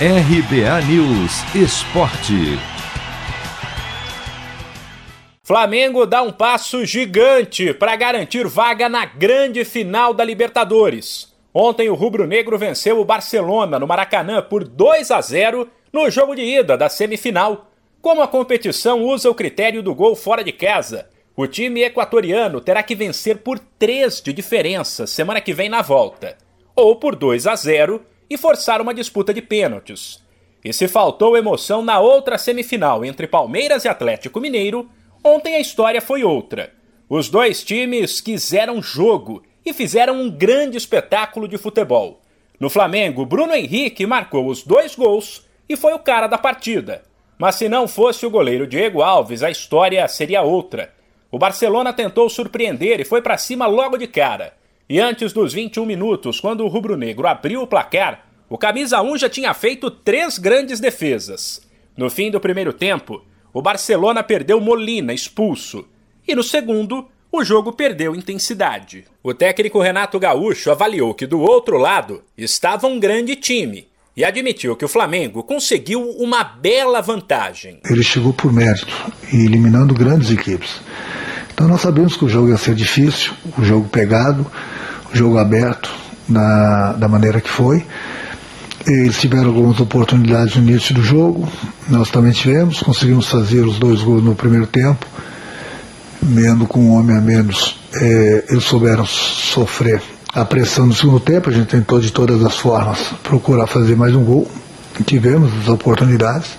RBA News Esporte. Flamengo dá um passo gigante para garantir vaga na grande final da Libertadores. Ontem o rubro-negro venceu o Barcelona no Maracanã por 2 a 0 no jogo de ida da semifinal. Como a competição usa o critério do gol fora de casa, o time equatoriano terá que vencer por 3 de diferença semana que vem na volta, ou por 2 a 0 e forçar uma disputa de pênaltis. E se faltou emoção na outra semifinal entre Palmeiras e Atlético Mineiro, ontem a história foi outra. Os dois times quiseram jogo e fizeram um grande espetáculo de futebol. No Flamengo, Bruno Henrique marcou os dois gols e foi o cara da partida. Mas se não fosse o goleiro Diego Alves, a história seria outra. O Barcelona tentou surpreender e foi para cima logo de cara. E antes dos 21 minutos, quando o rubro-negro abriu o placar, o camisa 1 já tinha feito três grandes defesas. No fim do primeiro tempo, o Barcelona perdeu Molina expulso. E no segundo, o jogo perdeu intensidade. O técnico Renato Gaúcho avaliou que do outro lado estava um grande time e admitiu que o Flamengo conseguiu uma bela vantagem. Ele chegou por mérito eliminando grandes equipes. Então nós sabemos que o jogo ia ser difícil, o jogo pegado, o jogo aberto na, da maneira que foi. Eles tiveram algumas oportunidades no início do jogo, nós também tivemos, conseguimos fazer os dois gols no primeiro tempo, mesmo com um homem a menos, é, eles souberam sofrer a pressão no segundo tempo, a gente tentou de todas as formas procurar fazer mais um gol, tivemos as oportunidades,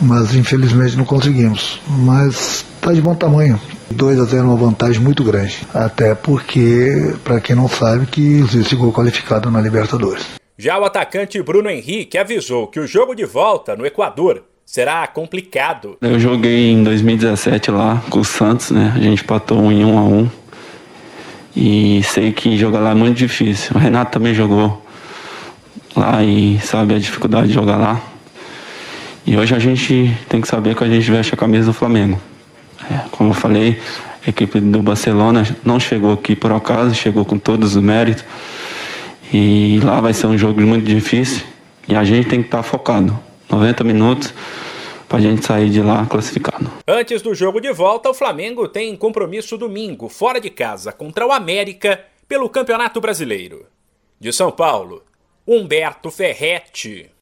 mas infelizmente não conseguimos. Mas está de bom tamanho. 2 a 0 é uma vantagem muito grande. Até porque, para quem não sabe, que existe gol qualificado na Libertadores. Já o atacante Bruno Henrique avisou que o jogo de volta no Equador será complicado. Eu joguei em 2017 lá com o Santos, né? A gente patou em 1 a 1 E sei que jogar lá é muito difícil. O Renato também jogou lá e sabe a dificuldade de jogar lá. E hoje a gente tem que saber que a gente veste a camisa do Flamengo. É, como eu falei, a equipe do Barcelona não chegou aqui por acaso, chegou com todos os méritos. E lá vai ser um jogo muito difícil e a gente tem que estar focado. 90 minutos para a gente sair de lá classificado. Antes do jogo de volta, o Flamengo tem compromisso domingo, fora de casa, contra o América, pelo Campeonato Brasileiro. De São Paulo, Humberto Ferretti.